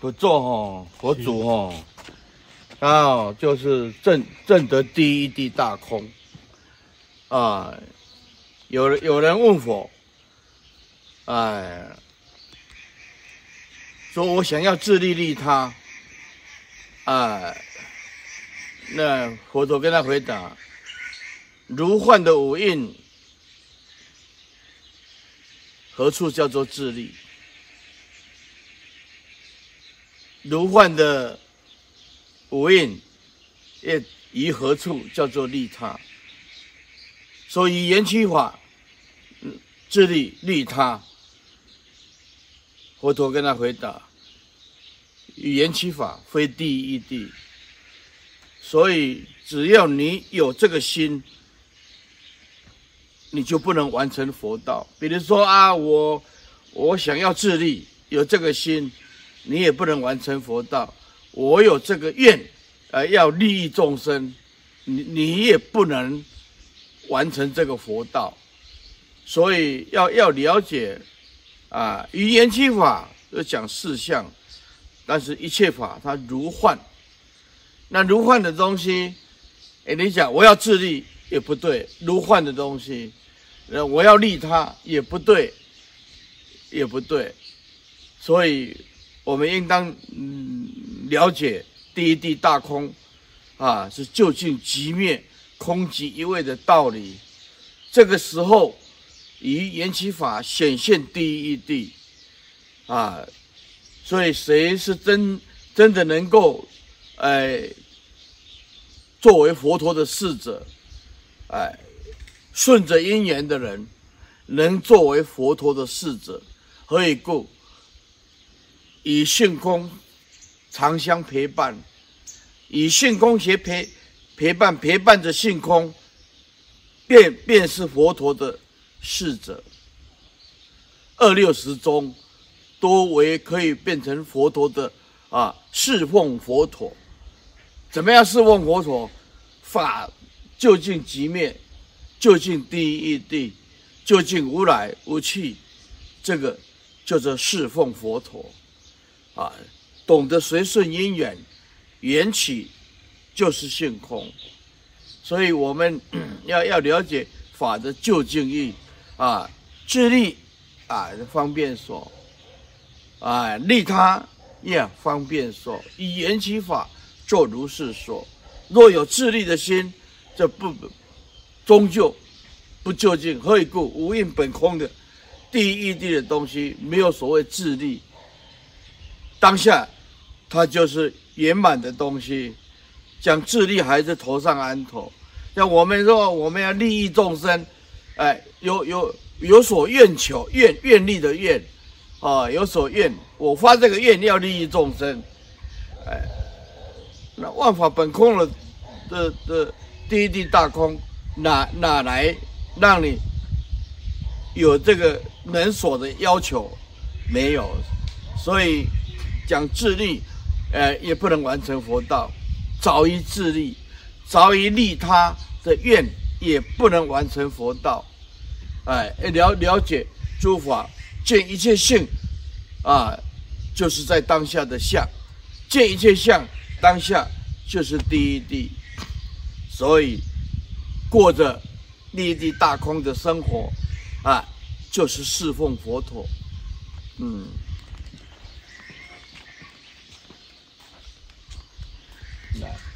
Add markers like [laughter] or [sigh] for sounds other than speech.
不做哈，佛祖哈，啊，就是证证得第一地大空。啊，有人有人问佛，哎，说我想要自利利他，哎，那佛陀跟他回答：如幻的五蕴，何处叫做自利？如幻的五蕴，也于何处叫做利他？所以缘起法，自利利他。佛陀跟他回答：缘起法非第一义谛。所以只要你有这个心，你就不能完成佛道。比如说啊，我我想要自利，有这个心。你也不能完成佛道。我有这个愿，呃，要利益众生，你你也不能完成这个佛道。所以要要了解，啊，语言起法要讲四相，但是一切法它如幻。那如幻的东西，哎，你讲我要自利也不对，如幻的东西，呃，我要利他也不对，也不对，所以。我们应当嗯了解第一地大空，啊，是究竟寂灭、空寂一味的道理。这个时候，以缘起法显现第一地，啊，所以谁是真真的能够，哎，作为佛陀的侍者，哎，顺着因缘的人，能作为佛陀的侍者，何以故？以性空常相陪伴，以性空协陪陪伴陪伴着性空，便便是佛陀的侍者。二六十中，多为可以变成佛陀的啊侍奉佛陀。怎么样侍奉佛陀？法究竟寂灭，究竟第一义谛，究竟无来无去，这个叫做侍奉佛陀。啊，懂得随顺因缘，缘起就是性空，所以我们 [coughs] 要要了解法的究竟义啊，智利啊方便说，啊利他也方便说，以缘起法作如是说。若有自利的心，这不终究不究竟。何以故？无印本空的第一义谛的东西，没有所谓自利。当下，它就是圆满的东西。讲自利还是头上安头。像我们说，我们要利益众生，哎，有有有所愿求，愿愿力的愿，啊，有所愿。我发这个愿要利益众生，哎，那万法本空了的的的第一地大空，哪哪来让你有这个能所的要求？没有，所以。讲自利，呃，也不能完成佛道；早于自利，早于利他的愿，也不能完成佛道。哎，了了解诸法，见一切性，啊，就是在当下的相；见一切相，当下就是第一地，所以过着立地大空的生活，啊，就是侍奉佛陀，嗯。来。